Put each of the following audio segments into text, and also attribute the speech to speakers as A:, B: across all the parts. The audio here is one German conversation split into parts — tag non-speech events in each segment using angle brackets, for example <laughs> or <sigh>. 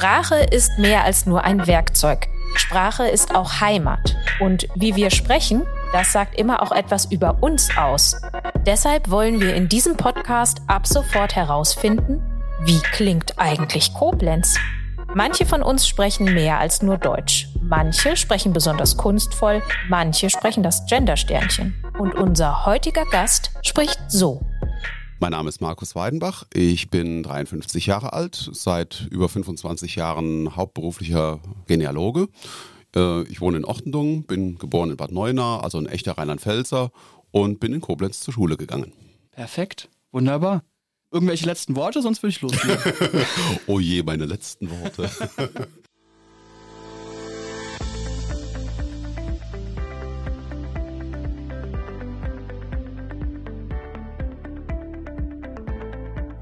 A: Sprache ist mehr als nur ein Werkzeug. Sprache ist auch Heimat. Und wie wir sprechen, das sagt immer auch etwas über uns aus. Deshalb wollen wir in diesem Podcast ab sofort herausfinden, wie klingt eigentlich Koblenz? Manche von uns sprechen mehr als nur Deutsch. Manche sprechen besonders kunstvoll, manche sprechen das Gendersternchen. Und unser heutiger Gast spricht so.
B: Mein Name ist Markus Weidenbach. Ich bin 53 Jahre alt, seit über 25 Jahren hauptberuflicher Genealoge. Äh, ich wohne in Ortendungen, bin geboren in Bad Neuenahr, also ein echter Rheinland-Pfälzer und bin in Koblenz zur Schule gegangen.
C: Perfekt, wunderbar. Irgendwelche letzten Worte, sonst würde ich loslegen. <laughs>
B: oh je, meine letzten Worte. <laughs>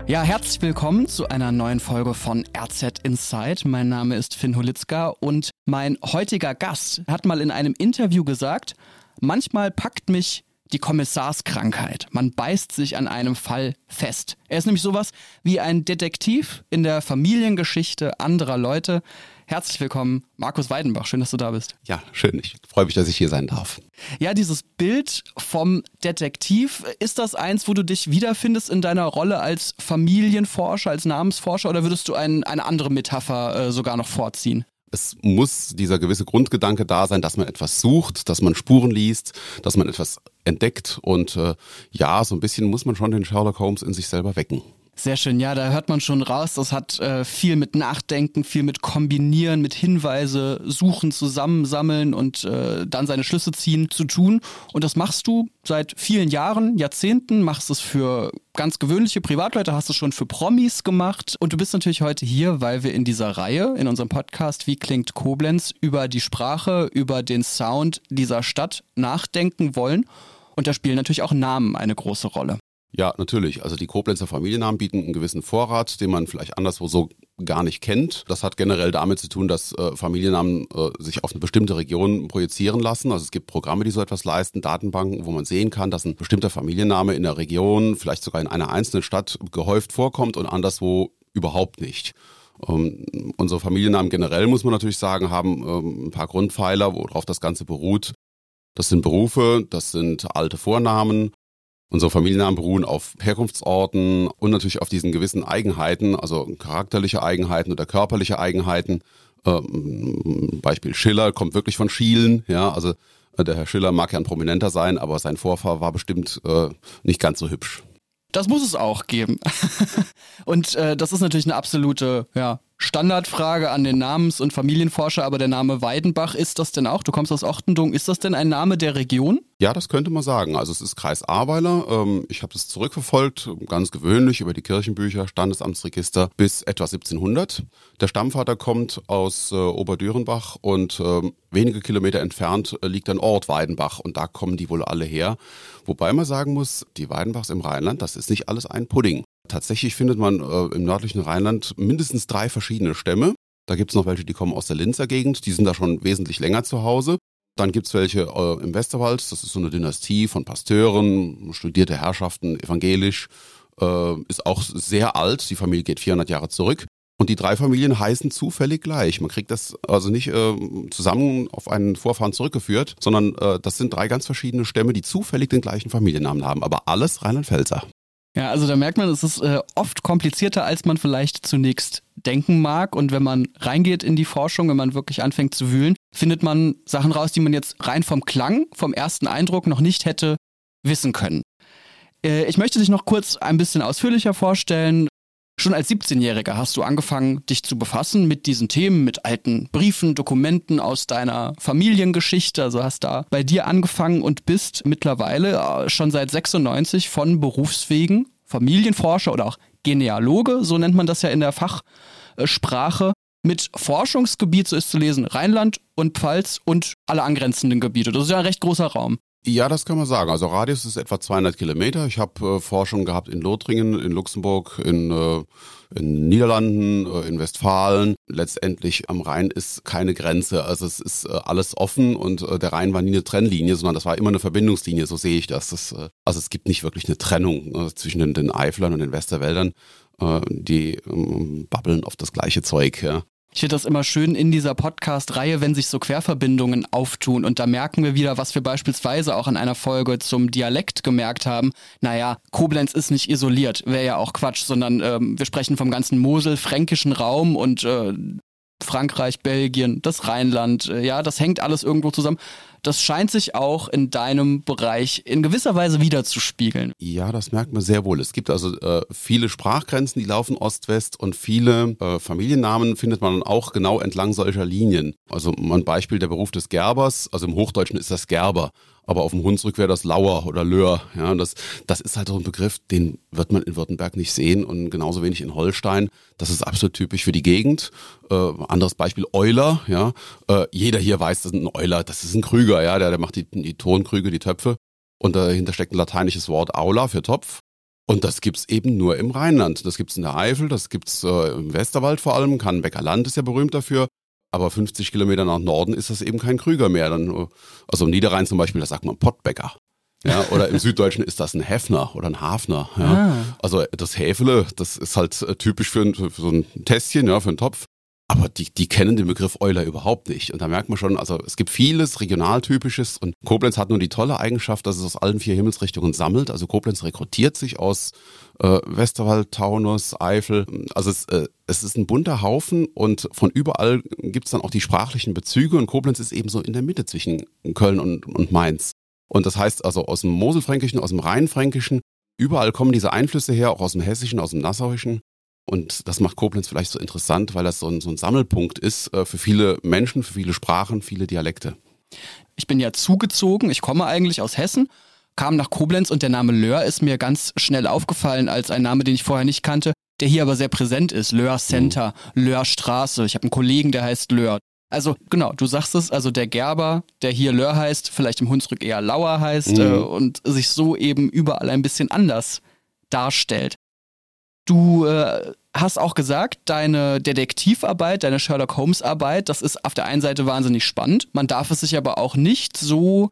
C: Ja, herzlich willkommen zu einer neuen Folge von RZ Inside. Mein Name ist Finn Holitzka und mein heutiger Gast hat mal in einem Interview gesagt, manchmal packt mich die Kommissarskrankheit. Man beißt sich an einem Fall fest. Er ist nämlich sowas wie ein Detektiv in der Familiengeschichte anderer Leute. Herzlich willkommen, Markus Weidenbach. Schön, dass du da bist.
B: Ja, schön. Ich freue mich, dass ich hier sein darf.
C: Ja, dieses Bild vom Detektiv, ist das eins, wo du dich wiederfindest in deiner Rolle als Familienforscher, als Namensforscher oder würdest du ein, eine andere Metapher äh, sogar noch vorziehen?
B: Es muss dieser gewisse Grundgedanke da sein, dass man etwas sucht, dass man Spuren liest, dass man etwas entdeckt und äh, ja, so ein bisschen muss man schon den Sherlock Holmes in sich selber wecken.
C: Sehr schön, ja, da hört man schon raus, das hat äh, viel mit Nachdenken, viel mit Kombinieren, mit Hinweise, Suchen, Zusammensammeln und äh, dann seine Schlüsse ziehen zu tun. Und das machst du seit vielen Jahren, Jahrzehnten, machst es für ganz gewöhnliche Privatleute, hast es schon für Promis gemacht. Und du bist natürlich heute hier, weil wir in dieser Reihe, in unserem Podcast Wie klingt Koblenz, über die Sprache, über den Sound dieser Stadt nachdenken wollen. Und da spielen natürlich auch Namen eine große Rolle.
B: Ja, natürlich. Also die Koblenzer Familiennamen bieten einen gewissen Vorrat, den man vielleicht anderswo so gar nicht kennt. Das hat generell damit zu tun, dass äh, Familiennamen äh, sich auf eine bestimmte Region projizieren lassen. Also es gibt Programme, die so etwas leisten, Datenbanken, wo man sehen kann, dass ein bestimmter Familienname in der Region, vielleicht sogar in einer einzelnen Stadt gehäuft vorkommt und anderswo überhaupt nicht. Ähm, unsere Familiennamen generell, muss man natürlich sagen, haben ähm, ein paar Grundpfeiler, worauf das Ganze beruht. Das sind Berufe, das sind alte Vornamen, Unsere Familiennamen beruhen auf Herkunftsorten und natürlich auf diesen gewissen Eigenheiten, also charakterliche Eigenheiten oder körperliche Eigenheiten. Ähm, Beispiel Schiller kommt wirklich von Schielen, ja, also äh, der Herr Schiller mag ja ein Prominenter sein, aber sein Vorfahr war bestimmt äh, nicht ganz so hübsch.
C: Das muss es auch geben. <laughs> und äh, das ist natürlich eine absolute ja, Standardfrage an den Namens- und Familienforscher, aber der Name Weidenbach, ist das denn auch? Du kommst aus Ortendung, ist das denn ein Name der Region?
B: Ja, das könnte man sagen. Also es ist Kreis Ahrweiler. Ähm, ich habe das zurückverfolgt, ganz gewöhnlich über die Kirchenbücher, Standesamtsregister bis etwa 1700. Der Stammvater kommt aus äh, Oberdürenbach und ähm, wenige Kilometer entfernt äh, liegt ein Ort Weidenbach und da kommen die wohl alle her. Wobei man sagen muss, die Weidenbachs im Rheinland, das ist nicht alles ein Pudding. Tatsächlich findet man äh, im nördlichen Rheinland mindestens drei verschiedene Stämme. Da gibt es noch welche, die kommen aus der Linzer Gegend, die sind da schon wesentlich länger zu Hause. Dann gibt es welche äh, im Westerwald, das ist so eine Dynastie von Pasteuren, studierte Herrschaften, evangelisch, äh, ist auch sehr alt, die Familie geht 400 Jahre zurück. Und die drei Familien heißen zufällig gleich. Man kriegt das also nicht äh, zusammen auf einen Vorfahren zurückgeführt, sondern äh, das sind drei ganz verschiedene Stämme, die zufällig den gleichen Familiennamen haben, aber alles Rheinland-Pfälzer.
C: Ja, also da merkt man, es ist äh, oft komplizierter, als man vielleicht zunächst denken mag. Und wenn man reingeht in die Forschung, wenn man wirklich anfängt zu wühlen, findet man Sachen raus, die man jetzt rein vom Klang, vom ersten Eindruck noch nicht hätte wissen können. Äh, ich möchte dich noch kurz ein bisschen ausführlicher vorstellen. Schon als 17-Jähriger hast du angefangen, dich zu befassen mit diesen Themen, mit alten Briefen, Dokumenten aus deiner Familiengeschichte. Also hast da bei dir angefangen und bist mittlerweile äh, schon seit 96 von Berufswegen Familienforscher oder auch Genealoge, so nennt man das ja in der Fachsprache, mit Forschungsgebiet, so ist zu lesen, Rheinland und Pfalz und alle angrenzenden Gebiete. Das ist ja ein recht großer Raum.
B: Ja, das kann man sagen. Also Radius ist etwa 200 Kilometer. Ich habe äh, Forschung gehabt in Lothringen, in Luxemburg, in, äh, in Niederlanden, äh, in Westfalen. Letztendlich am Rhein ist keine Grenze. Also es ist äh, alles offen und äh, der Rhein war nie eine Trennlinie, sondern das war immer eine Verbindungslinie. So sehe ich das. das äh, also es gibt nicht wirklich eine Trennung äh, zwischen den, den Eiflern und den Westerwäldern. Äh, die ähm, babbeln auf das gleiche Zeug. Ja.
C: Ich finde das immer schön in dieser Podcast-Reihe, wenn sich so Querverbindungen auftun. Und da merken wir wieder, was wir beispielsweise auch in einer Folge zum Dialekt gemerkt haben. Naja, Koblenz ist nicht isoliert, wäre ja auch Quatsch, sondern ähm, wir sprechen vom ganzen Mosel-fränkischen Raum und äh, Frankreich, Belgien, das Rheinland, äh, ja, das hängt alles irgendwo zusammen. Das scheint sich auch in deinem Bereich in gewisser Weise wiederzuspiegeln.
B: Ja, das merkt man sehr wohl. Es gibt also äh, viele Sprachgrenzen, die laufen Ost-West und viele äh, Familiennamen findet man auch genau entlang solcher Linien. Also ein Beispiel der Beruf des Gerbers, also im Hochdeutschen ist das Gerber aber auf dem Hunsrück wäre das Lauer oder Löhr. Ja, das, das ist halt so ein Begriff, den wird man in Württemberg nicht sehen und genauso wenig in Holstein. Das ist absolut typisch für die Gegend. Äh, anderes Beispiel Euler. Ja, äh, jeder hier weiß, das ist ein Euler, das ist ein Krüger. Ja, der, der macht die, die Tonkrüge, die Töpfe. Und dahinter steckt ein lateinisches Wort Aula für Topf. Und das gibt's eben nur im Rheinland. Das gibt's in der Eifel, das gibt's äh, im Westerwald vor allem. Kannenbecker Land ist ja berühmt dafür. Aber 50 Kilometer nach Norden ist das eben kein Krüger mehr. Dann, also im Niederrhein zum Beispiel, da sagt man Pottbäcker. Ja, oder im <laughs> Süddeutschen ist das ein Hefner oder ein Hafner. Ja. Ah. Also das Häfele, das ist halt typisch für, ein, für so ein Tässchen, ja, für einen Topf. Aber die, die kennen den Begriff Euler überhaupt nicht. Und da merkt man schon, also es gibt vieles regionaltypisches und Koblenz hat nur die tolle Eigenschaft, dass es aus allen vier Himmelsrichtungen sammelt. Also Koblenz rekrutiert sich aus äh, Westerwald, Taunus, Eifel. Also es, äh, es ist ein bunter Haufen und von überall gibt's dann auch die sprachlichen Bezüge und Koblenz ist eben so in der Mitte zwischen Köln und, und Mainz. Und das heißt also aus dem Moselfränkischen, aus dem Rheinfränkischen, überall kommen diese Einflüsse her, auch aus dem Hessischen, aus dem Nassauischen. Und das macht Koblenz vielleicht so interessant, weil das so ein, so ein Sammelpunkt ist äh, für viele Menschen, für viele Sprachen, viele Dialekte.
C: Ich bin ja zugezogen, ich komme eigentlich aus Hessen, kam nach Koblenz und der Name Löhr ist mir ganz schnell aufgefallen als ein Name, den ich vorher nicht kannte, der hier aber sehr präsent ist. Löhr Center, mhm. Löhr Straße. Ich habe einen Kollegen, der heißt Löhr. Also genau, du sagst es, also der Gerber, der hier Löhr heißt, vielleicht im Hunsrück eher Lauer heißt mhm. äh, und sich so eben überall ein bisschen anders darstellt. Du äh, hast auch gesagt, deine Detektivarbeit, deine Sherlock Holmes Arbeit, das ist auf der einen Seite wahnsinnig spannend. Man darf es sich aber auch nicht so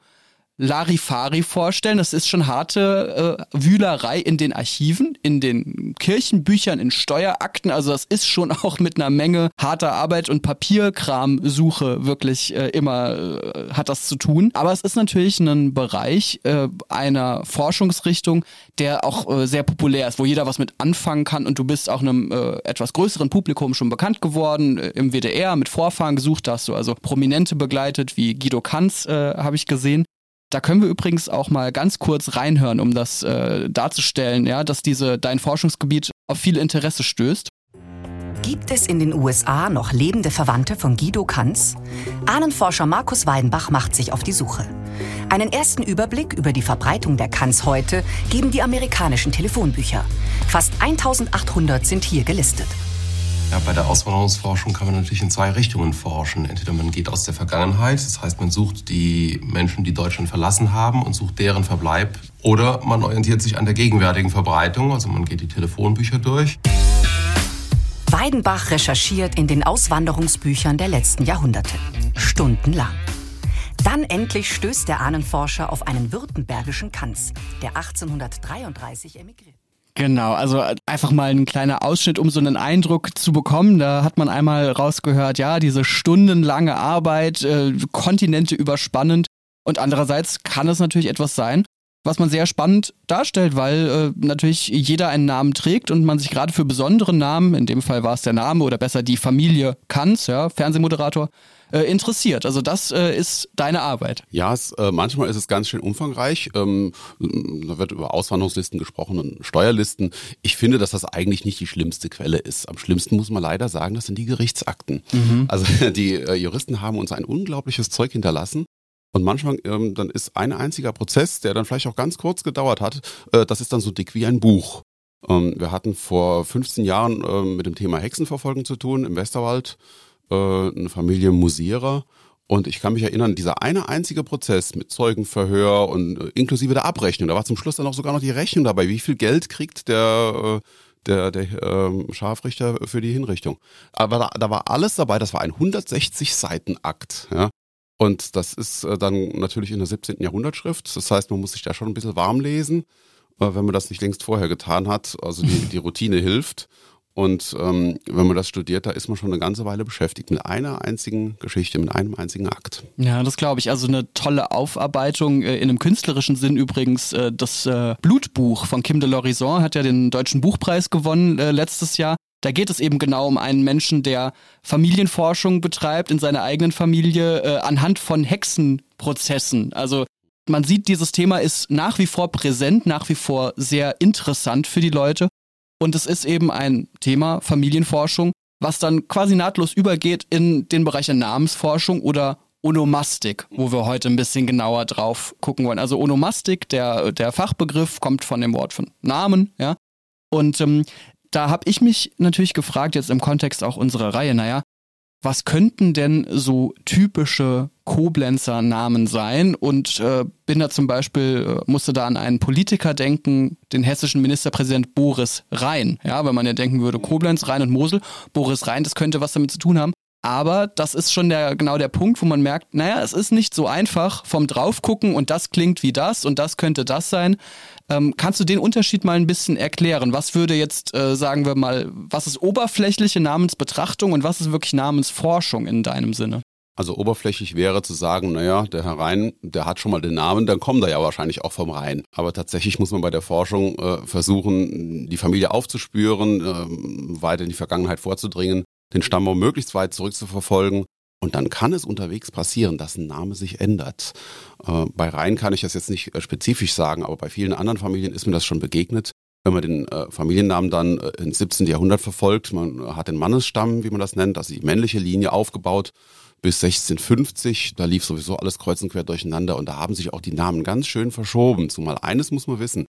C: Larifari vorstellen. Das ist schon harte äh, Wühlerei in den Archiven, in den Kirchenbüchern, in Steuerakten. Also das ist schon <laughs> auch mit einer Menge harter Arbeit und Papierkramsuche wirklich äh, immer äh, hat das zu tun. Aber es ist natürlich ein Bereich äh, einer Forschungsrichtung, der auch äh, sehr populär ist, wo jeder was mit anfangen kann und du bist auch einem äh, etwas größeren Publikum schon bekannt geworden. Äh, Im WDR mit Vorfahren gesucht hast du also Prominente begleitet, wie Guido Kanz äh, habe ich gesehen. Da können wir übrigens auch mal ganz kurz reinhören, um das äh, darzustellen, ja, dass diese dein Forschungsgebiet auf viel Interesse stößt.
D: Gibt es in den USA noch lebende Verwandte von Guido Kanz? Ahnenforscher Markus Weidenbach macht sich auf die Suche. Einen ersten Überblick über die Verbreitung der Kanz heute geben die amerikanischen Telefonbücher. Fast 1800 sind hier gelistet.
E: Ja, bei der Auswanderungsforschung kann man natürlich in zwei Richtungen forschen. Entweder man geht aus der Vergangenheit, das heißt, man sucht die Menschen, die Deutschland verlassen haben und sucht deren Verbleib. Oder man orientiert sich an der gegenwärtigen Verbreitung, also man geht die Telefonbücher durch.
D: Weidenbach recherchiert in den Auswanderungsbüchern der letzten Jahrhunderte. Stundenlang. Dann endlich stößt der Ahnenforscher auf einen württembergischen Kanz, der 1833 emigriert.
C: Genau, also einfach mal ein kleiner Ausschnitt, um so einen Eindruck zu bekommen. Da hat man einmal rausgehört, ja, diese stundenlange Arbeit, äh, Kontinente überspannend. Und andererseits kann es natürlich etwas sein, was man sehr spannend darstellt, weil äh, natürlich jeder einen Namen trägt und man sich gerade für besondere Namen, in dem Fall war es der Name oder besser die Familie Kanz, ja, Fernsehmoderator, äh, interessiert. Also das äh, ist deine Arbeit.
B: Ja, es, äh, manchmal ist es ganz schön umfangreich. Ähm, da wird über Auswanderungslisten gesprochen und Steuerlisten. Ich finde, dass das eigentlich nicht die schlimmste Quelle ist. Am schlimmsten muss man leider sagen, das sind die Gerichtsakten. Mhm. Also <laughs> die äh, Juristen haben uns ein unglaubliches Zeug hinterlassen. Und manchmal ähm, dann ist ein einziger Prozess, der dann vielleicht auch ganz kurz gedauert hat, äh, das ist dann so dick wie ein Buch. Ähm, wir hatten vor 15 Jahren mit dem Thema Hexenverfolgung zu tun im Westerwald äh, eine Familie Musierer. Und ich kann mich erinnern, dieser eine einzige Prozess mit Zeugenverhör und äh, inklusive der Abrechnung, da war zum Schluss dann auch sogar noch die Rechnung dabei. Wie viel Geld kriegt der, äh, der, der ähm, Scharfrichter für die Hinrichtung? Aber da, da war alles dabei, das war ein 160 Seiten Akt. Ja? Und das ist äh, dann natürlich in der 17. Jahrhundertschrift. Das heißt, man muss sich da schon ein bisschen warm lesen, äh, wenn man das nicht längst vorher getan hat. Also die, die Routine <laughs> hilft. Und ähm, wenn man das studiert, da ist man schon eine ganze Weile beschäftigt mit einer einzigen Geschichte, mit einem einzigen Akt.
C: Ja, das glaube ich. Also eine tolle Aufarbeitung äh, in einem künstlerischen Sinn übrigens. Äh, das äh, Blutbuch von Kim de l'Horizon hat ja den Deutschen Buchpreis gewonnen äh, letztes Jahr. Da geht es eben genau um einen Menschen, der Familienforschung betreibt in seiner eigenen Familie äh, anhand von Hexenprozessen. Also man sieht, dieses Thema ist nach wie vor präsent, nach wie vor sehr interessant für die Leute. Und es ist eben ein Thema Familienforschung, was dann quasi nahtlos übergeht in den Bereich der Namensforschung oder Onomastik, wo wir heute ein bisschen genauer drauf gucken wollen. Also Onomastik, der, der Fachbegriff, kommt von dem Wort von Namen, ja. Und ähm, da habe ich mich natürlich gefragt, jetzt im Kontext auch unserer Reihe, naja, was könnten denn so typische Koblenzer Namen sein? Und äh, bin da zum Beispiel, äh, musste da an einen Politiker denken, den hessischen Ministerpräsident Boris Rhein. Ja, wenn man ja denken würde, Koblenz, Rhein und Mosel, Boris Rhein, das könnte was damit zu tun haben. Aber das ist schon der, genau der Punkt, wo man merkt, naja, es ist nicht so einfach vom Draufgucken und das klingt wie das und das könnte das sein. Ähm, kannst du den Unterschied mal ein bisschen erklären? Was würde jetzt, äh, sagen wir mal, was ist oberflächliche Namensbetrachtung und was ist wirklich Namensforschung in deinem Sinne?
B: Also oberflächlich wäre zu sagen, naja, der Herr Rhein, der hat schon mal den Namen, dann kommt er ja wahrscheinlich auch vom Rhein. Aber tatsächlich muss man bei der Forschung äh, versuchen, die Familie aufzuspüren, äh, weiter in die Vergangenheit vorzudringen, den Stammbaum möglichst weit zurückzuverfolgen. Und dann kann es unterwegs passieren, dass ein Name sich ändert. Äh, bei Rhein kann ich das jetzt nicht äh, spezifisch sagen, aber bei vielen anderen Familien ist mir das schon begegnet. Wenn man den äh, Familiennamen dann äh, ins 17. Jahrhundert verfolgt, man hat den Mannesstamm, wie man das nennt, also die männliche Linie aufgebaut bis 1650. Da lief sowieso alles kreuz und quer durcheinander und da haben sich auch die Namen ganz schön verschoben. Zumal eines muss man wissen.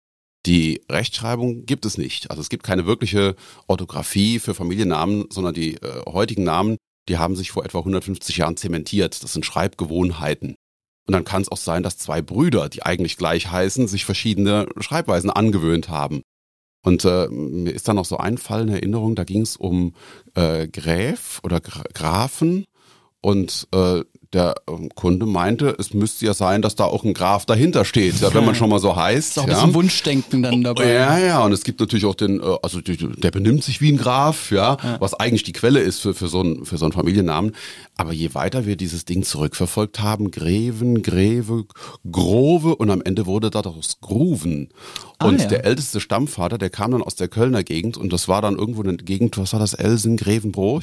B: Die Rechtschreibung gibt es nicht. Also es gibt keine wirkliche Orthographie für Familiennamen, sondern die äh, heutigen Namen, die haben sich vor etwa 150 Jahren zementiert. Das sind Schreibgewohnheiten. Und dann kann es auch sein, dass zwei Brüder, die eigentlich gleich heißen, sich verschiedene Schreibweisen angewöhnt haben. Und äh, mir ist da noch so ein Fall in Erinnerung, da ging es um äh, Gräf oder Grafen und äh, der ähm, Kunde meinte, es müsste ja sein, dass da auch ein Graf dahinter steht, ja, wenn man schon mal so heißt.
C: Ist auch ein
B: ja.
C: bisschen Wunschdenken dann dabei.
B: Ja, ja, und es gibt natürlich auch den, äh, also der benimmt sich wie ein Graf, ja, ja, was eigentlich die Quelle ist für, für, so einen, für so einen Familiennamen. Aber je weiter wir dieses Ding zurückverfolgt haben, Greven, Greve, Grove und am Ende wurde daraus Gruven. Ah, und ja. der älteste Stammvater, der kam dann aus der Kölner Gegend und das war dann irgendwo eine Gegend, was war das, Elsen, Grevenbruch?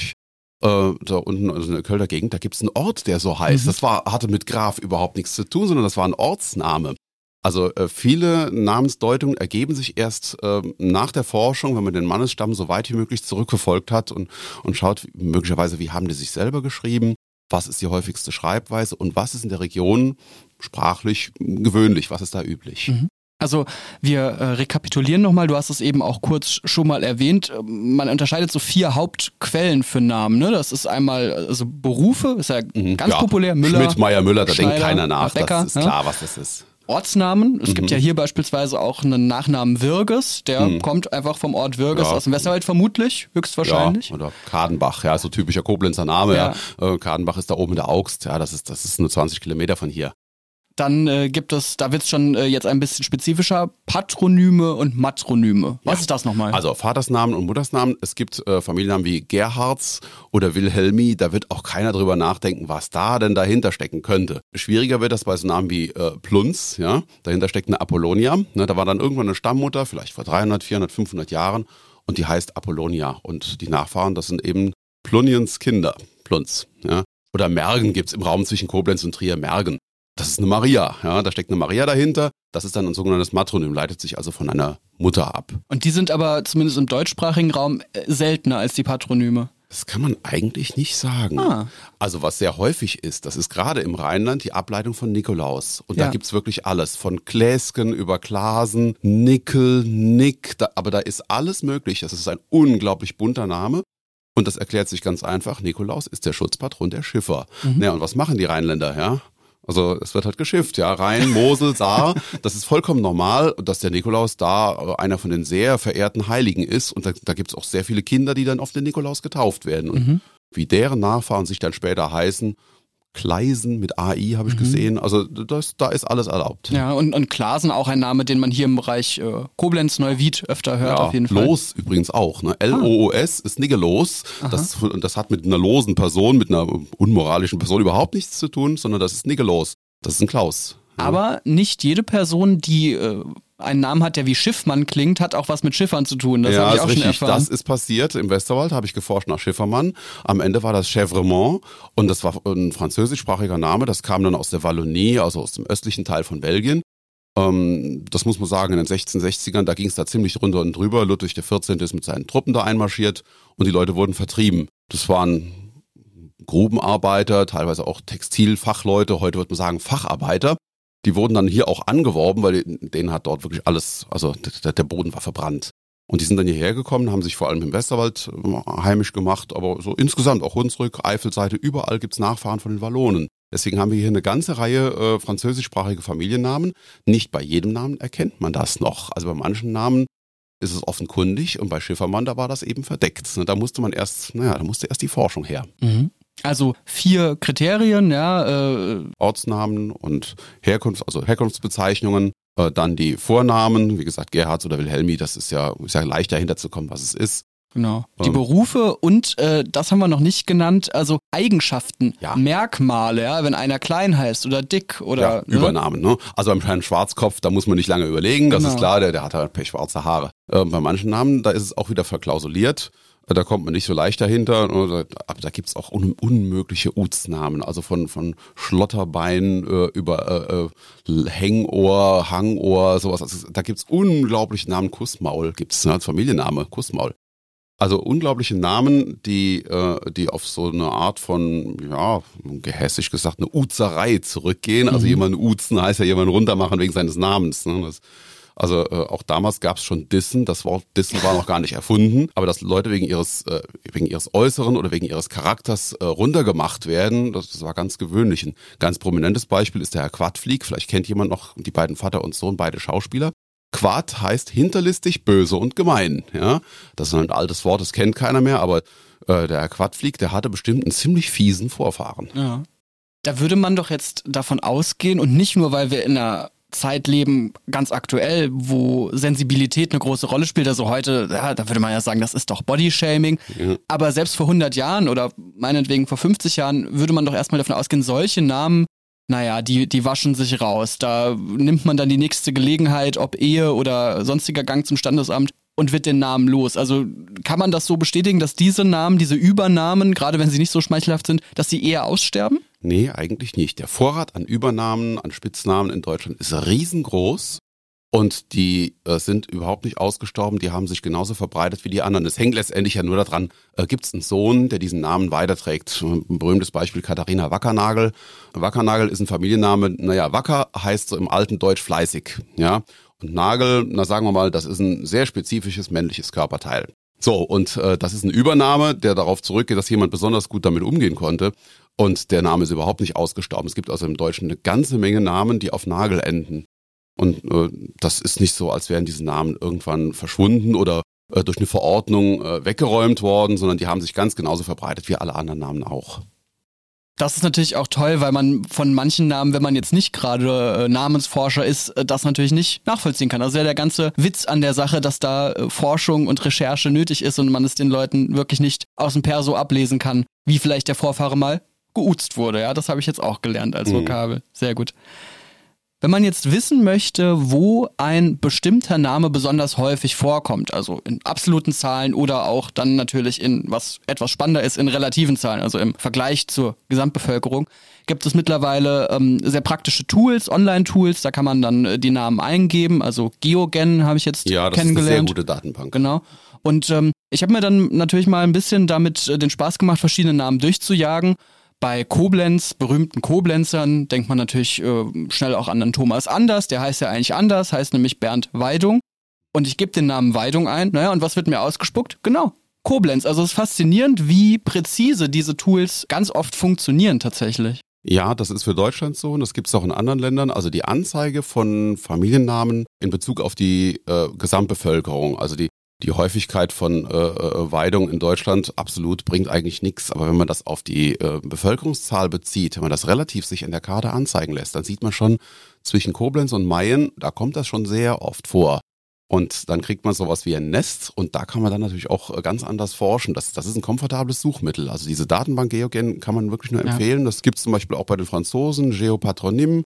B: Äh, da unten, also in der Kölner Gegend, da gibt es einen Ort, der so heißt. Mhm. Das war, hatte mit Graf überhaupt nichts zu tun, sondern das war ein Ortsname. Also äh, viele Namensdeutungen ergeben sich erst äh, nach der Forschung, wenn man den Mannesstamm so weit wie möglich zurückverfolgt hat und, und schaut möglicherweise, wie haben die sich selber geschrieben, was ist die häufigste Schreibweise und was ist in der Region sprachlich gewöhnlich, was ist da üblich. Mhm.
C: Also wir äh, rekapitulieren nochmal, du hast es eben auch kurz schon mal erwähnt. Man unterscheidet so vier Hauptquellen für Namen. Ne? Das ist einmal also Berufe, ist ja mhm, ganz ja. populär. Müller,
B: Schmidt, Meier, Müller, da denkt keiner nach. Becker, das ist klar, was das ist.
C: Ortsnamen. Es mhm. gibt ja hier beispielsweise auch einen Nachnamen Wirges, der mhm. kommt einfach vom Ort Wirges ja. aus dem Westerwald vermutlich, höchstwahrscheinlich.
B: Ja, oder Kadenbach, ja, so typischer Koblenzer Name. Ja. ja. Äh, Kadenbach ist da oben in der Augst, ja, das ist, das ist nur 20 Kilometer von hier.
C: Dann äh, gibt es, da wird es schon äh, jetzt ein bisschen spezifischer, Patronyme und Matronyme. Was ja. ist das nochmal?
B: Also Vatersnamen und Muttersnamen. Es gibt äh, Familiennamen wie Gerhards oder Wilhelmi. Da wird auch keiner drüber nachdenken, was da denn dahinter stecken könnte. Schwieriger wird das bei so Namen wie äh, Plunz. Ja? Dahinter steckt eine Apollonia. Ne? Da war dann irgendwann eine Stammmutter, vielleicht vor 300, 400, 500 Jahren. Und die heißt Apollonia. Und die Nachfahren, das sind eben Pluniens Kinder. Plunz. Ja? Oder Mergen gibt es im Raum zwischen Koblenz und Trier. Mergen das ist eine Maria, ja, da steckt eine Maria dahinter. Das ist dann ein sogenanntes Matronym, leitet sich also von einer Mutter ab.
C: Und die sind aber zumindest im deutschsprachigen Raum äh, seltener als die Patronyme.
B: Das kann man eigentlich nicht sagen. Ah. Also was sehr häufig ist, das ist gerade im Rheinland die Ableitung von Nikolaus. Und ja. da gibt's wirklich alles. Von Kläsken über Klasen, Nickel, Nick. Da, aber da ist alles möglich. Das ist ein unglaublich bunter Name. Und das erklärt sich ganz einfach. Nikolaus ist der Schutzpatron der Schiffer. Mhm. Ja, und was machen die Rheinländer? Ja? Also es wird halt geschifft, ja. Rhein, Mosel, Saar. Das ist vollkommen normal, dass der Nikolaus da einer von den sehr verehrten Heiligen ist. Und da, da gibt es auch sehr viele Kinder, die dann auf den Nikolaus getauft werden. Und mhm. wie deren Nachfahren sich dann später heißen, Kleisen mit AI habe ich mhm. gesehen. Also das, da ist alles erlaubt.
C: Ja, und, und Klasen auch ein Name, den man hier im Bereich äh, Koblenz, Neuwied öfter hört, ja, auf jeden Fall.
B: Los übrigens auch. Ne? L-O-O-S ist Niggelos. Das, das hat mit einer losen Person, mit einer unmoralischen Person überhaupt nichts zu tun, sondern das ist Niggelos. Das ist ein Klaus.
C: Aber nicht jede Person, die äh, einen Namen hat, der wie Schiffmann klingt, hat auch was mit Schiffern zu tun. Das ja, habe ich auch
B: richtig.
C: schon erfahren.
B: Das ist passiert. Im Westerwald habe ich geforscht nach Schiffermann. Am Ende war das Chevremont und das war ein französischsprachiger Name. Das kam dann aus der Wallonie, also aus dem östlichen Teil von Belgien. Ähm, das muss man sagen, in den 1660ern, da ging es da ziemlich runter und drüber. Ludwig XIV. ist mit seinen Truppen da einmarschiert und die Leute wurden vertrieben. Das waren Grubenarbeiter, teilweise auch Textilfachleute, heute würde man sagen Facharbeiter die wurden dann hier auch angeworben, weil denen hat dort wirklich alles, also der, Boden war verbrannt. Und die sind dann hierher gekommen, haben sich vor allem im Westerwald äh, heimisch gemacht, aber so insgesamt auch Hunsrück, Eifelseite, überall gibt's Nachfahren von den Wallonen. Deswegen haben wir hier eine ganze Reihe äh, französischsprachige Familiennamen. Nicht bei jedem Namen erkennt man das noch. Also bei manchen Namen ist es offenkundig und bei Schiffermann, da war das eben verdeckt. Da musste man erst, naja, da musste erst die Forschung her.
C: Mhm. Also vier Kriterien, ja.
B: Äh, Ortsnamen und Herkunft, also Herkunftsbezeichnungen, äh, dann die Vornamen, wie gesagt, Gerhards oder Wilhelmi, das ist ja, ist ja leicht dahinter zu kommen, was es ist.
C: Genau. Die ähm, Berufe und äh, das haben wir noch nicht genannt, also Eigenschaften, ja. Merkmale, ja, wenn einer klein heißt oder dick oder
B: ja, ne? Übernamen, ne? Also beim Herrn Schwarzkopf, da muss man nicht lange überlegen, das genau. ist klar, der, der hat halt pechschwarze Haare. Äh, bei manchen Namen, da ist es auch wieder verklausuliert. Da kommt man nicht so leicht dahinter. Aber da gibt's auch un unmögliche Utsnamen. Also von, von Schlotterbein äh, über äh, äh, Hängohr, Hangohr, sowas. Also da gibt's unglaubliche Namen. Kussmaul gibt's ne, als Familienname, Kussmaul. Also unglaubliche Namen, die, äh, die auf so eine Art von, ja, gehässig gesagt, eine Uzerei zurückgehen. Also mhm. jemanden uzen heißt ja jemanden runtermachen wegen seines Namens. Ne? Das, also äh, auch damals gab es schon Dissen. Das Wort Dissen war noch gar nicht erfunden. Aber dass Leute wegen ihres, äh, wegen ihres Äußeren oder wegen ihres Charakters äh, runtergemacht werden, das, das war ganz gewöhnlich. Ein ganz prominentes Beispiel ist der Herr Quadflieg. Vielleicht kennt jemand noch die beiden Vater und Sohn, beide Schauspieler. Quad heißt hinterlistig, böse und gemein. Ja, das ist ein altes Wort, das kennt keiner mehr. Aber äh, der Herr Quadflieg, der hatte bestimmt einen ziemlich fiesen Vorfahren.
C: Ja. Da würde man doch jetzt davon ausgehen und nicht nur, weil wir in einer Zeit leben, ganz aktuell, wo Sensibilität eine große Rolle spielt. Also heute, ja, da würde man ja sagen, das ist doch Bodyshaming. Ja. Aber selbst vor 100 Jahren oder meinetwegen vor 50 Jahren würde man doch erstmal davon ausgehen, solche Namen, naja, die, die waschen sich raus. Da nimmt man dann die nächste Gelegenheit, ob Ehe oder sonstiger Gang zum Standesamt und wird den Namen los. Also kann man das so bestätigen, dass diese Namen, diese Übernahmen, gerade wenn sie nicht so schmeichelhaft sind, dass sie eher aussterben?
B: Nee, eigentlich nicht. Der Vorrat an Übernahmen, an Spitznamen in Deutschland ist riesengroß. Und die äh, sind überhaupt nicht ausgestorben, die haben sich genauso verbreitet wie die anderen. Es hängt letztendlich ja nur daran, äh, gibt es einen Sohn, der diesen Namen weiterträgt. Ein berühmtes Beispiel Katharina Wackernagel. Wackernagel ist ein Familienname, naja, Wacker heißt so im alten Deutsch fleißig, ja. Und Nagel, na sagen wir mal, das ist ein sehr spezifisches männliches Körperteil. So, und äh, das ist ein Übername, der darauf zurückgeht, dass jemand besonders gut damit umgehen konnte. Und der Name ist überhaupt nicht ausgestorben. Es gibt also im Deutschen eine ganze Menge Namen, die auf Nagel enden. Und äh, das ist nicht so, als wären diese Namen irgendwann verschwunden oder äh, durch eine Verordnung äh, weggeräumt worden, sondern die haben sich ganz genauso verbreitet wie alle anderen Namen auch.
C: Das ist natürlich auch toll, weil man von manchen Namen, wenn man jetzt nicht gerade äh, Namensforscher ist, äh, das natürlich nicht nachvollziehen kann. Also ja der ganze Witz an der Sache, dass da äh, Forschung und Recherche nötig ist und man es den Leuten wirklich nicht aus dem Perso ablesen kann, wie vielleicht der Vorfahre mal geuzt wurde. Ja, das habe ich jetzt auch gelernt als mhm. Vokabel. Sehr gut. Wenn man jetzt wissen möchte, wo ein bestimmter Name besonders häufig vorkommt, also in absoluten Zahlen oder auch dann natürlich in, was etwas spannender ist, in relativen Zahlen, also im Vergleich zur Gesamtbevölkerung, gibt es mittlerweile ähm, sehr praktische Tools, Online-Tools, da kann man dann äh, die Namen eingeben, also Geogen habe ich jetzt ja, das kennengelernt. Ist eine
B: sehr gute Datenbank.
C: Genau. Und ähm, ich habe mir dann natürlich mal ein bisschen damit äh, den Spaß gemacht, verschiedene Namen durchzujagen bei Koblenz, berühmten Koblenzern, denkt man natürlich äh, schnell auch an den Thomas Anders. Der heißt ja eigentlich anders, heißt nämlich Bernd Weidung. Und ich gebe den Namen Weidung ein. Naja, und was wird mir ausgespuckt? Genau, Koblenz. Also es ist faszinierend, wie präzise diese Tools ganz oft funktionieren tatsächlich.
B: Ja, das ist für Deutschland so und das gibt es auch in anderen Ländern. Also die Anzeige von Familiennamen in Bezug auf die äh, Gesamtbevölkerung, also die die Häufigkeit von äh, äh, Weidung in Deutschland absolut bringt eigentlich nichts. Aber wenn man das auf die äh, Bevölkerungszahl bezieht, wenn man das relativ sich in der Karte anzeigen lässt, dann sieht man schon zwischen Koblenz und Mayen, da kommt das schon sehr oft vor. Und dann kriegt man sowas wie ein Nest und da kann man dann natürlich auch äh, ganz anders forschen. Das, das ist ein komfortables Suchmittel. Also diese Datenbank Geogen kann man wirklich nur empfehlen. Ja. Das gibt es zum Beispiel auch bei den Franzosen, Geopatronym.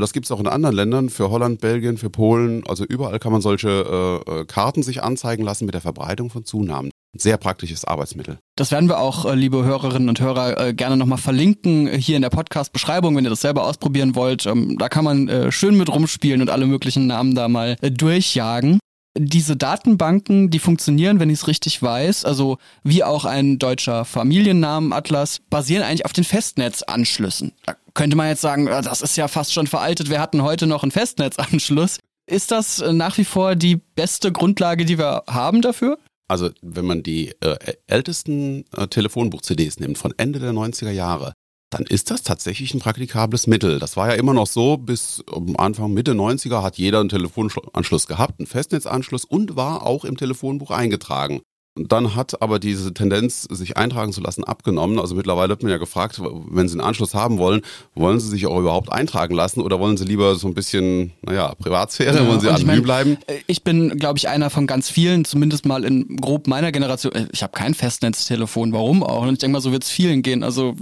B: Das gibt es auch in anderen Ländern, für Holland, Belgien, für Polen. Also überall kann man solche äh, äh, Karten sich anzeigen lassen mit der Verbreitung von Zunahmen. Sehr praktisches Arbeitsmittel.
C: Das werden wir auch, äh, liebe Hörerinnen und Hörer, äh, gerne nochmal verlinken hier in der Podcast-Beschreibung, wenn ihr das selber ausprobieren wollt. Ähm, da kann man schön mit rumspielen und alle möglichen Namen da mal durchjagen. Diese Datenbanken, die funktionieren, wenn ich es richtig weiß, also wie auch ein deutscher Familiennamenatlas, basieren eigentlich auf den Festnetzanschlüssen. Da könnte man jetzt sagen, das ist ja fast schon veraltet, wir hatten heute noch einen Festnetzanschluss. Ist das äh, nach wie vor die beste Grundlage, die wir haben dafür?
B: Also wenn man die äh, ältesten äh, Telefonbuch-CDs nimmt von Ende der 90er Jahre, dann ist das tatsächlich ein praktikables Mittel. Das war ja immer noch so, bis Anfang, Mitte 90er hat jeder einen Telefonanschluss gehabt, einen Festnetzanschluss und war auch im Telefonbuch eingetragen. Dann hat aber diese Tendenz, sich eintragen zu lassen, abgenommen. Also mittlerweile wird man ja gefragt, wenn Sie einen Anschluss haben wollen, wollen Sie sich auch überhaupt eintragen lassen oder wollen Sie lieber so ein bisschen, naja, Privatsphäre, ja, wollen Sie anonym ich mein, bleiben?
C: Äh, ich bin, glaube ich, einer von ganz vielen, zumindest mal in grob meiner Generation. Äh, ich habe kein Festnetztelefon, warum auch? Und ich denke mal, so wird es vielen gehen. Also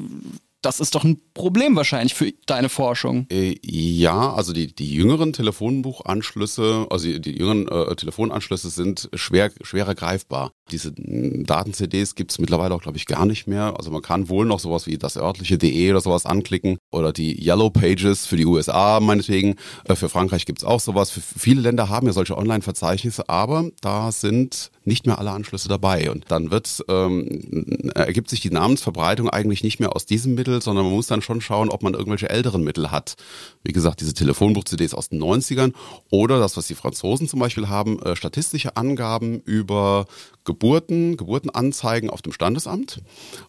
C: das ist doch ein Problem wahrscheinlich für deine Forschung.
B: Äh, ja, also die, die jüngeren Telefonbuchanschlüsse, also die, die jüngeren äh, Telefonanschlüsse sind schwer, schwerer greifbar. Diese Daten-CDs gibt es mittlerweile auch, glaube ich, gar nicht mehr. Also man kann wohl noch sowas wie das örtliche DE oder sowas anklicken oder die Yellow Pages für die USA meinetwegen. Äh, für Frankreich gibt es auch sowas. Für viele Länder haben ja solche Online-Verzeichnisse, aber da sind nicht mehr alle Anschlüsse dabei. Und dann wird, ähm, ergibt sich die Namensverbreitung eigentlich nicht mehr aus diesem Mittel, sondern man muss dann schon schauen, ob man irgendwelche älteren Mittel hat. Wie gesagt, diese Telefonbuch-CDs aus den 90ern oder das, was die Franzosen zum Beispiel haben, äh, statistische Angaben über Geburten, Geburtenanzeigen auf dem Standesamt,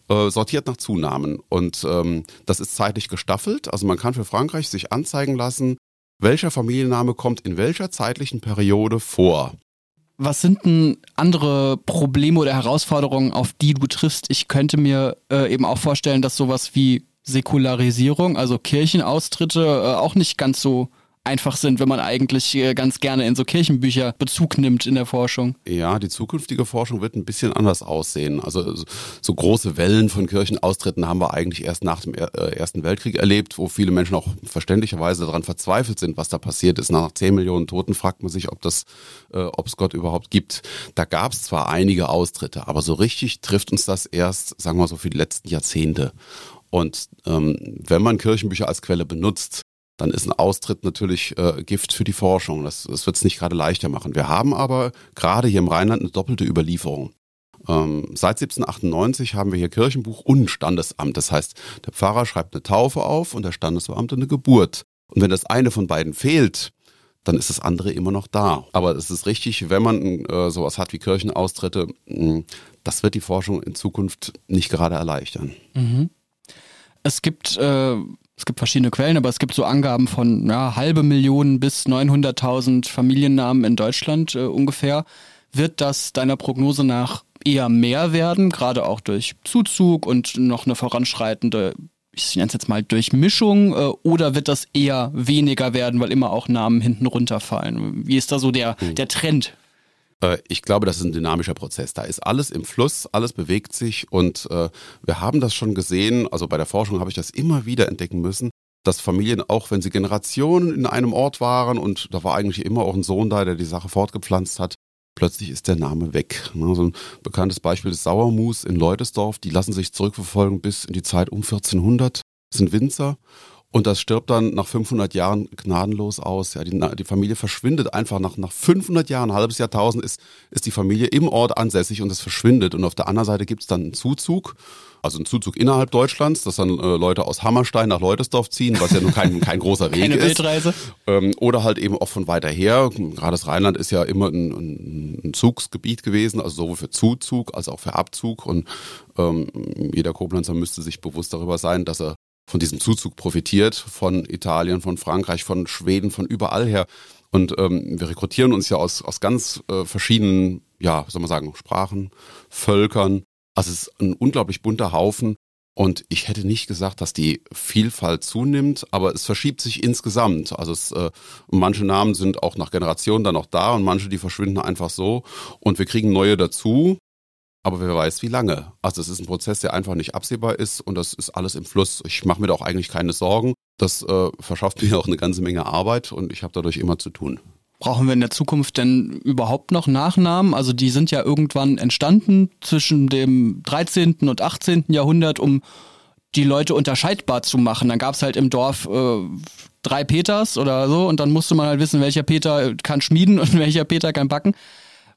B: äh, sortiert nach Zunahmen. Und ähm, das ist zeitlich gestaffelt. Also man kann für Frankreich sich anzeigen lassen, welcher Familienname kommt in welcher zeitlichen Periode vor.
C: Was sind denn andere Probleme oder Herausforderungen, auf die du triffst? Ich könnte mir äh, eben auch vorstellen, dass sowas wie Säkularisierung, also Kirchenaustritte, äh, auch nicht ganz so einfach sind, wenn man eigentlich äh, ganz gerne in so Kirchenbücher Bezug nimmt in der Forschung.
B: Ja, die zukünftige Forschung wird ein bisschen anders aussehen. Also so große Wellen von Kirchenaustritten haben wir eigentlich erst nach dem äh, Ersten Weltkrieg erlebt, wo viele Menschen auch verständlicherweise daran verzweifelt sind, was da passiert ist. Nach zehn Millionen Toten fragt man sich, ob das, äh, ob es Gott überhaupt gibt. Da gab es zwar einige Austritte, aber so richtig trifft uns das erst, sagen wir so, für die letzten Jahrzehnte. Und ähm, wenn man Kirchenbücher als Quelle benutzt, dann ist ein Austritt natürlich äh, Gift für die Forschung. Das, das wird es nicht gerade leichter machen. Wir haben aber gerade hier im Rheinland eine doppelte Überlieferung. Ähm, seit 1798 haben wir hier Kirchenbuch und Standesamt. Das heißt, der Pfarrer schreibt eine Taufe auf und der Standesbeamte eine Geburt. Und wenn das eine von beiden fehlt, dann ist das andere immer noch da. Aber es ist richtig, wenn man äh, sowas hat wie Kirchenaustritte, mh, das wird die Forschung in Zukunft nicht gerade erleichtern.
C: Mhm. Es gibt äh, es gibt verschiedene Quellen, aber es gibt so Angaben von ja, halbe Millionen bis 900.000 Familiennamen in Deutschland äh, ungefähr. Wird das deiner Prognose nach eher mehr werden, gerade auch durch Zuzug und noch eine voranschreitende, ich nenne es jetzt mal Durchmischung, äh, oder wird das eher weniger werden, weil immer auch Namen hinten runterfallen? Wie ist da so der, hm. der Trend
B: ich glaube, das ist ein dynamischer Prozess. Da ist alles im Fluss, alles bewegt sich und äh, wir haben das schon gesehen. Also bei der Forschung habe ich das immer wieder entdecken müssen, dass Familien, auch wenn sie Generationen in einem Ort waren und da war eigentlich immer auch ein Sohn da, der die Sache fortgepflanzt hat, plötzlich ist der Name weg. Ne, so ein bekanntes Beispiel ist Sauermus in Leutesdorf. Die lassen sich zurückverfolgen bis in die Zeit um 1400, das sind Winzer und das stirbt dann nach 500 Jahren gnadenlos aus. Ja, die, die, Familie verschwindet einfach nach, nach 500 Jahren, ein halbes Jahrtausend ist, ist die Familie im Ort ansässig und es verschwindet. Und auf der anderen Seite gibt es dann einen Zuzug, also einen Zuzug innerhalb Deutschlands, dass dann äh, Leute aus Hammerstein nach Leutesdorf ziehen, was ja nun kein, kein großer Weg
C: Keine
B: ist.
C: Weltreise.
B: Ähm, oder halt eben auch von weiter her. Gerade das Rheinland ist ja immer ein, ein, ein Zugsgebiet gewesen, also sowohl für Zuzug als auch für Abzug. Und ähm, jeder Koblenzer müsste sich bewusst darüber sein, dass er von diesem Zuzug profitiert, von Italien, von Frankreich, von Schweden, von überall her. Und ähm, wir rekrutieren uns ja aus, aus ganz äh, verschiedenen, ja, soll man sagen, Sprachen, Völkern. Also es ist ein unglaublich bunter Haufen. Und ich hätte nicht gesagt, dass die Vielfalt zunimmt, aber es verschiebt sich insgesamt. Also es, äh, manche Namen sind auch nach Generationen dann noch da und manche, die verschwinden einfach so. Und wir kriegen neue dazu, aber wer weiß, wie lange. Also es ist ein Prozess, der einfach nicht absehbar ist und das ist alles im Fluss. Ich mache mir da auch eigentlich keine Sorgen. Das äh, verschafft <laughs> mir auch eine ganze Menge Arbeit und ich habe dadurch immer zu tun.
C: Brauchen wir in der Zukunft denn überhaupt noch Nachnamen? Also die sind ja irgendwann entstanden zwischen dem 13. und 18. Jahrhundert, um die Leute unterscheidbar zu machen. Dann gab es halt im Dorf äh, drei Peters oder so und dann musste man halt wissen, welcher Peter kann schmieden <laughs> und welcher Peter kann backen.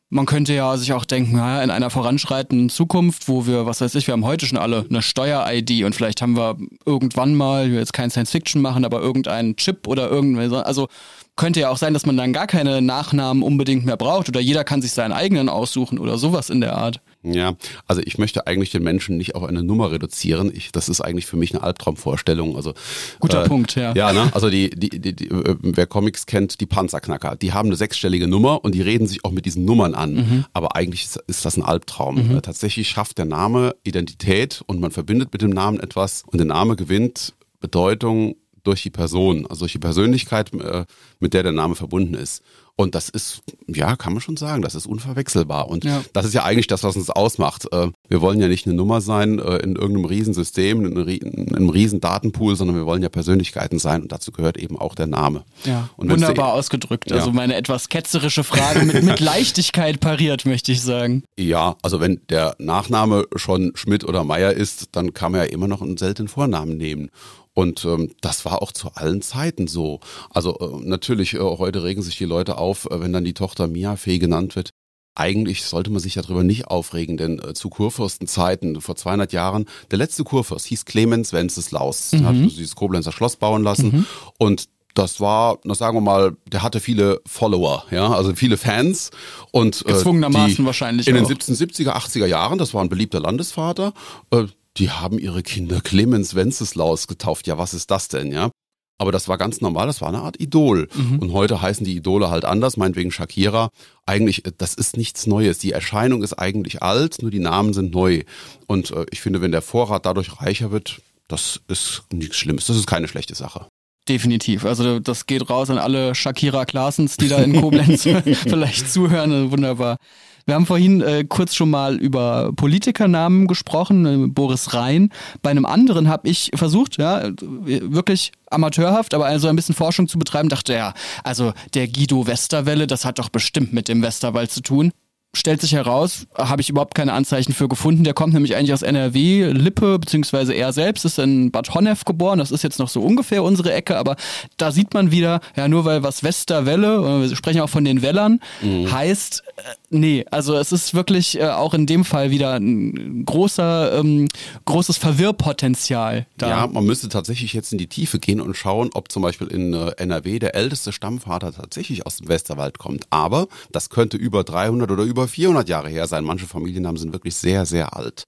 C: Man könnte ja sich auch denken, ja, in einer voranschreitenden Zukunft, wo wir, was weiß ich, wir haben heute schon alle eine Steuer-ID und vielleicht haben wir irgendwann mal, will jetzt kein Science-Fiction machen, aber irgendeinen Chip oder irgendwas, also könnte ja auch sein, dass man dann gar keine Nachnamen unbedingt mehr braucht oder jeder kann sich seinen eigenen aussuchen oder sowas in der Art.
B: Ja, also ich möchte eigentlich den Menschen nicht auf eine Nummer reduzieren. Ich, das ist eigentlich für mich eine Albtraumvorstellung. Also
C: guter äh, Punkt, ja.
B: Ja, ne? Also die, die, die, die, äh, wer Comics kennt, die Panzerknacker, die haben eine sechsstellige Nummer und die reden sich auch mit diesen Nummern an. Mhm. Aber eigentlich ist, ist, das ein Albtraum. Mhm. Äh, tatsächlich schafft der Name Identität und man verbindet mit dem Namen etwas und der Name gewinnt Bedeutung durch die Person, also durch die Persönlichkeit, äh, mit der der Name verbunden ist. Und das ist, ja, kann man schon sagen, das ist unverwechselbar. Und ja. das ist ja eigentlich das, was uns ausmacht. Äh, wir wollen ja nicht eine Nummer sein äh, in irgendeinem Riesensystem, in einem riesen Datenpool, sondern wir wollen ja Persönlichkeiten sein und dazu gehört eben auch der Name.
C: Ja, wunderbar ausgedrückt. Also meine etwas ketzerische Frage mit, mit <laughs> Leichtigkeit pariert, möchte ich sagen.
B: Ja, also wenn der Nachname schon Schmidt oder Meier ist, dann kann man ja immer noch einen seltenen Vornamen nehmen. Und ähm, das war auch zu allen Zeiten so. Also äh, natürlich, äh, heute regen sich die Leute auf, äh, wenn dann die Tochter Mia Fee genannt wird. Eigentlich sollte man sich darüber nicht aufregen, denn äh, zu Kurfürstenzeiten vor 200 Jahren, der letzte Kurfürst hieß Clemens Wenceslaus, mhm. hat dieses Koblenzer Schloss bauen lassen mhm. und das war, na sagen wir mal, der hatte viele Follower, ja, also viele Fans und
C: äh, Gezwungenermaßen wahrscheinlich
B: in den 1770er, 80er Jahren, das war ein beliebter Landesvater, äh, die haben ihre Kinder Clemens Wenceslaus getauft. Ja, was ist das denn, ja? Aber das war ganz normal, das war eine Art Idol. Mhm. Und heute heißen die Idole halt anders, meinetwegen Shakira. Eigentlich, äh, das ist nichts Neues. Die Erscheinung ist eigentlich alt, nur die Namen sind neu. Und äh, ich finde, wenn der Vorrat dadurch reicher wird, das ist nichts Schlimmes. Das ist keine schlechte Sache.
C: Definitiv. Also das geht raus an alle Shakira Klaasens, die da in Koblenz <laughs> vielleicht zuhören. Wunderbar. Wir haben vorhin äh, kurz schon mal über Politikernamen gesprochen, äh, Boris Rhein. Bei einem anderen habe ich versucht, ja, wirklich amateurhaft, aber also ein bisschen Forschung zu betreiben, dachte ja, also der Guido Westerwelle, das hat doch bestimmt mit dem Westerwald zu tun stellt sich heraus, habe ich überhaupt keine Anzeichen für gefunden. Der kommt nämlich eigentlich aus NRW, Lippe, beziehungsweise er selbst ist in Bad Honnef geboren. Das ist jetzt noch so ungefähr unsere Ecke, aber da sieht man wieder, ja, nur weil was Westerwelle, wir sprechen auch von den Wellern, mhm. heißt, äh, nee, also es ist wirklich äh, auch in dem Fall wieder ein großer, ähm, großes Verwirrpotenzial da.
B: Ja, man müsste tatsächlich jetzt in die Tiefe gehen und schauen, ob zum Beispiel in äh, NRW der älteste Stammvater tatsächlich aus dem Westerwald kommt. Aber das könnte über 300 oder über 400 Jahre her sein. Manche Familiennamen sind wirklich sehr, sehr alt.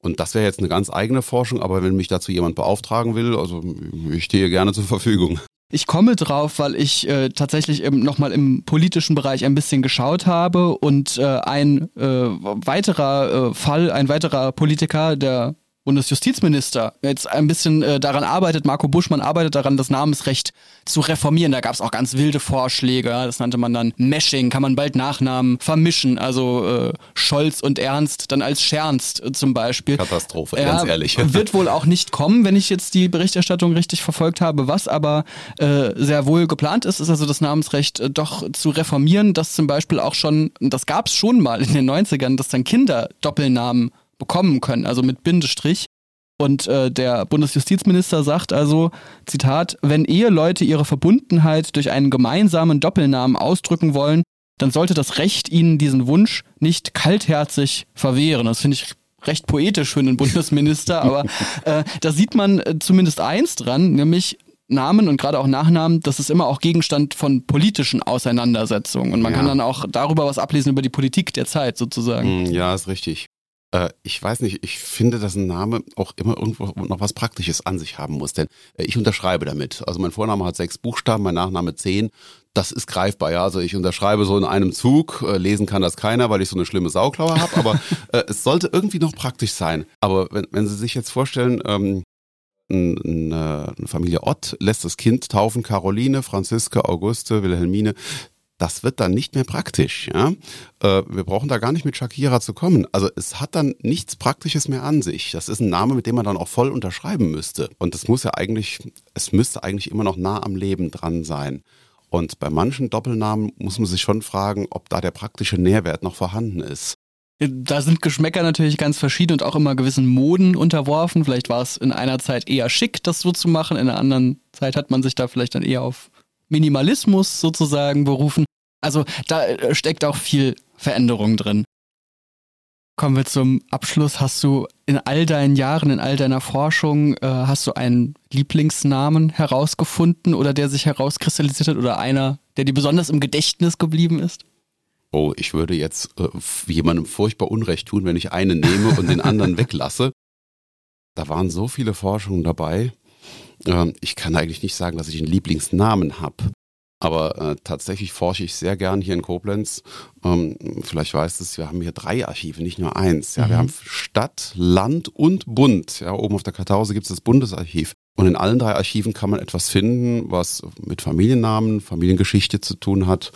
B: Und das wäre jetzt eine ganz eigene Forschung, aber wenn mich dazu jemand beauftragen will, also ich stehe gerne zur Verfügung.
C: Ich komme drauf, weil ich äh, tatsächlich eben nochmal im politischen Bereich ein bisschen geschaut habe und äh, ein äh, weiterer äh, Fall, ein weiterer Politiker, der Bundesjustizminister jetzt ein bisschen äh, daran arbeitet, Marco Buschmann arbeitet daran, das Namensrecht zu reformieren. Da gab es auch ganz wilde Vorschläge. Das nannte man dann Meshing, kann man bald Nachnamen vermischen. Also äh, Scholz und Ernst dann als Schernst äh, zum Beispiel.
B: Katastrophe, ja, ganz ehrlich. <laughs>
C: Wird wohl auch nicht kommen, wenn ich jetzt die Berichterstattung richtig verfolgt habe. Was aber äh, sehr wohl geplant ist, ist also das Namensrecht äh, doch zu reformieren, dass zum Beispiel auch schon, das gab es schon mal in den 90ern, dass dann Kinder Doppelnamen bekommen können, also mit Bindestrich. Und äh, der Bundesjustizminister sagt also, Zitat, wenn Eheleute ihre Verbundenheit durch einen gemeinsamen Doppelnamen ausdrücken wollen, dann sollte das Recht ihnen diesen Wunsch nicht kaltherzig verwehren. Das finde ich recht poetisch für einen Bundesminister, <laughs> aber äh, da sieht man äh, zumindest eins dran, nämlich Namen und gerade auch Nachnamen, das ist immer auch Gegenstand von politischen Auseinandersetzungen. Und man ja. kann dann auch darüber was ablesen über die Politik der Zeit sozusagen.
B: Hm, ja, ist richtig. Äh, ich weiß nicht, ich finde, dass ein Name auch immer irgendwo noch was Praktisches an sich haben muss, denn äh, ich unterschreibe damit. Also mein Vorname hat sechs Buchstaben, mein Nachname zehn. Das ist greifbar, ja. Also ich unterschreibe so in einem Zug, äh, lesen kann das keiner, weil ich so eine schlimme Sauklaue habe, aber <laughs> es sollte irgendwie noch praktisch sein. Aber wenn, wenn Sie sich jetzt vorstellen, ähm, eine Familie Ott lässt das Kind taufen, Caroline, Franziska, Auguste, Wilhelmine das wird dann nicht mehr praktisch. Ja? Äh, wir brauchen da gar nicht mit Shakira zu kommen. Also es hat dann nichts Praktisches mehr an sich. Das ist ein Name, mit dem man dann auch voll unterschreiben müsste. Und das muss ja eigentlich, es müsste eigentlich immer noch nah am Leben dran sein. Und bei manchen Doppelnamen muss man sich schon fragen, ob da der praktische Nährwert noch vorhanden ist.
C: Da sind Geschmäcker natürlich ganz verschieden und auch immer gewissen Moden unterworfen. Vielleicht war es in einer Zeit eher schick, das so zu machen. In einer anderen Zeit hat man sich da vielleicht dann eher auf Minimalismus sozusagen berufen. Also da äh, steckt auch viel Veränderung drin. Kommen wir zum Abschluss. Hast du in all deinen Jahren, in all deiner Forschung, äh, hast du einen Lieblingsnamen herausgefunden oder der sich herauskristallisiert hat oder einer, der dir besonders im Gedächtnis geblieben ist?
B: Oh, ich würde jetzt äh, jemandem furchtbar Unrecht tun, wenn ich einen nehme und den anderen weglasse. Da waren so viele Forschungen dabei. Ähm, ich kann eigentlich nicht sagen, dass ich einen Lieblingsnamen habe. Aber äh, tatsächlich forsche ich sehr gern hier in Koblenz. Ähm, vielleicht weißt es, wir haben hier drei Archive, nicht nur eins. Ja, mhm. Wir haben Stadt, Land und Bund. Ja, oben auf der Kartause gibt es das Bundesarchiv. Und in allen drei Archiven kann man etwas finden, was mit Familiennamen, Familiengeschichte zu tun hat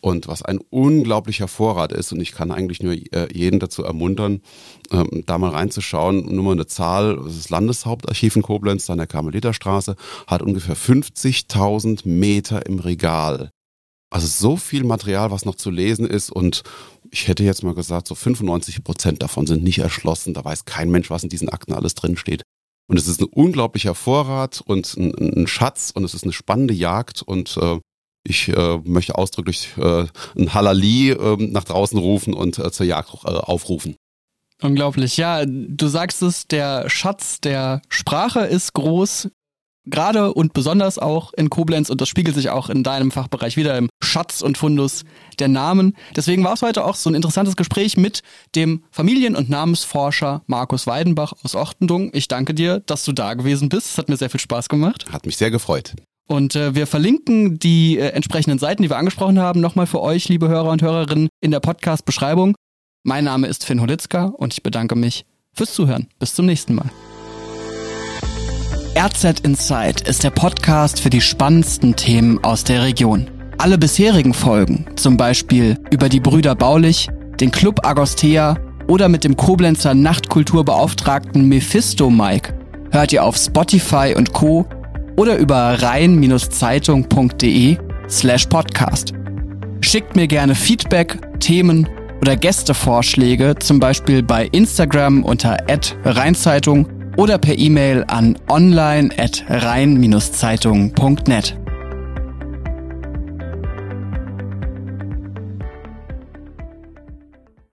B: und was ein unglaublicher Vorrat ist. Und ich kann eigentlich nur äh, jeden dazu ermuntern, ähm, da mal reinzuschauen. Nur mal eine Zahl, das Landeshauptarchiv in Koblenz an der Karmeliterstraße hat ungefähr 50.000 Meter im Regal. Also so viel Material, was noch zu lesen ist und ich hätte jetzt mal gesagt, so 95 Prozent davon sind nicht erschlossen. Da weiß kein Mensch, was in diesen Akten alles drin steht. Und es ist ein unglaublicher Vorrat und ein, ein Schatz und es ist eine spannende Jagd und äh, ich äh, möchte ausdrücklich äh, ein Halali äh, nach draußen rufen und äh, zur Jagd äh, aufrufen.
C: Unglaublich. Ja, du sagst es, der Schatz der Sprache ist groß gerade und besonders auch in Koblenz und das spiegelt sich auch in deinem Fachbereich wieder im Schatz und Fundus der Namen. Deswegen war es heute auch so ein interessantes Gespräch mit dem Familien- und Namensforscher Markus Weidenbach aus Ochtendung. Ich danke dir, dass du da gewesen bist. Es hat mir sehr viel Spaß gemacht.
B: Hat mich sehr gefreut.
C: Und äh, wir verlinken die äh, entsprechenden Seiten, die wir angesprochen haben, nochmal für euch, liebe Hörer und Hörerinnen, in der Podcast-Beschreibung. Mein Name ist Finn Holitzka und ich bedanke mich fürs Zuhören. Bis zum nächsten Mal. RZ Inside ist der Podcast für die spannendsten Themen aus der Region. Alle bisherigen Folgen, zum Beispiel über die Brüder Baulich, den Club Agostea oder mit dem Koblenzer Nachtkulturbeauftragten Mephisto Mike, hört ihr auf Spotify und Co. oder über rhein-zeitung.de slash podcast. Schickt mir gerne Feedback, Themen oder Gästevorschläge, zum Beispiel bei Instagram unter rheinzeitung oder per E-Mail an online at rhein-zeitung.net.